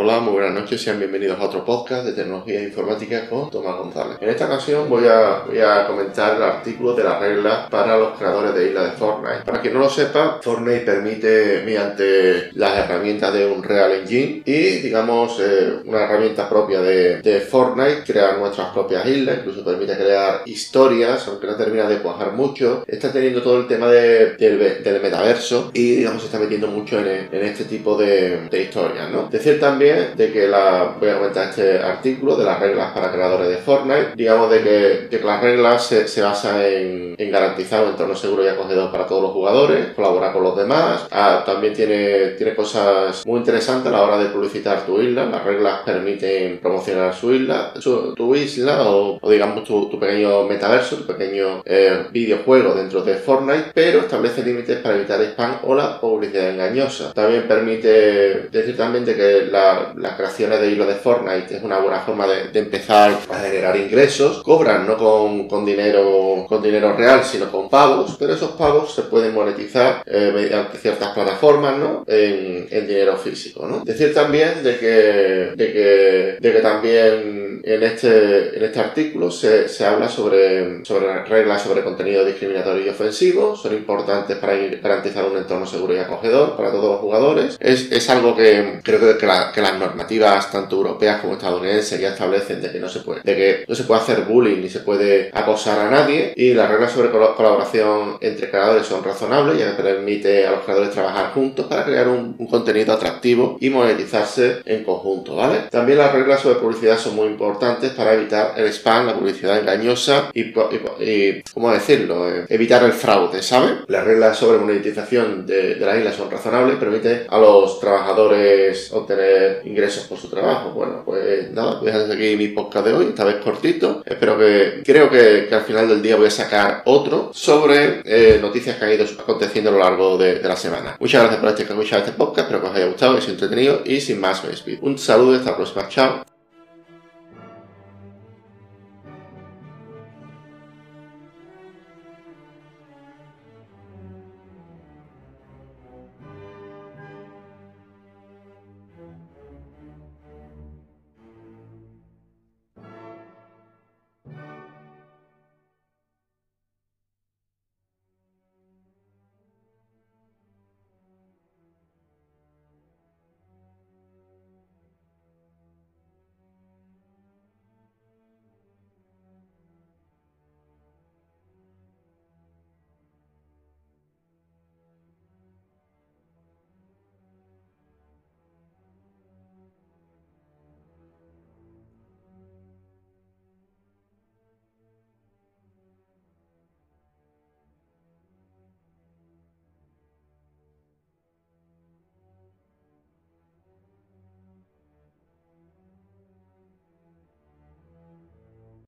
Hola, muy buenas noches, sean bienvenidos a otro podcast de tecnología informática con Tomás González. En esta ocasión voy a, voy a comentar el artículo de las reglas para los creadores de isla de Fortnite. Para quien no lo sepa, Fortnite permite mediante las herramientas de Unreal Engine y digamos eh, una herramienta propia de, de, Fortnite crear nuestras propias islas, incluso permite crear historias, aunque no termina de cuajar mucho. Está teniendo todo el tema de, del, del, metaverso y digamos se está metiendo mucho en, en este tipo de, de historias, ¿no? Decir también de que la, voy a comentar este artículo de las reglas para creadores de Fortnite, digamos de que, de que las reglas se, se basan en, en, garantizar un entorno seguro y acogedor para todos los jugadores, colaborar con los demás, ah, también tiene, tiene cosas muy interesantes a la hora de publicitar tu isla, las reglas permiten promocionar su isla, su, tu isla o, o digamos tu, tu, pequeño metaverso, tu pequeño eh, videojuego dentro de Fortnite, pero establece límites para evitar spam o la publicidad engañosa. También permite decir también de que la, las creaciones de hilo de Fortnite es una buena forma de, de empezar a generar ingresos. Cobran no con, con, dinero con dinero real, sino con pagos, pero esos pagos se pueden monetizar eh, mediante ciertas plataformas, ¿no? En, en, dinero físico, ¿no? Decir también de que, de que, de que también en este, en este artículo se, se habla sobre, sobre reglas sobre contenido discriminatorio y ofensivo, son importantes para garantizar un entorno seguro y acogedor para todos los jugadores. Es, es algo que creo que, que, la, que, las normativas tanto europeas como estadounidenses ya establecen de que no se puede, de que no se puede hacer bullying ni se puede acosar a nadie y las reglas sobre colaboración entre creadores son razonables ya que permite a los creadores trabajar juntos para crear un, contenido atractivo y monetizarse en conjunto, ¿vale? También las reglas sobre publicidad son muy importantes para evitar el spam, la publicidad engañosa y, y, y ¿cómo decirlo? Eh, evitar el fraude, ¿saben? Las reglas sobre monetización de, de la isla son razonables, permite a los trabajadores obtener ingresos por su trabajo. Bueno, pues nada, voy a dejar aquí mi podcast de hoy, esta vez cortito. Espero que, creo que, al final del día voy a sacar otro sobre eh, noticias que han ido aconteciendo a lo largo de, de la semana. Muchas gracias por escuchar este podcast, espero que os haya gustado, que os haya entretenido y sin más me despido. Un saludo y hasta la próxima, chao.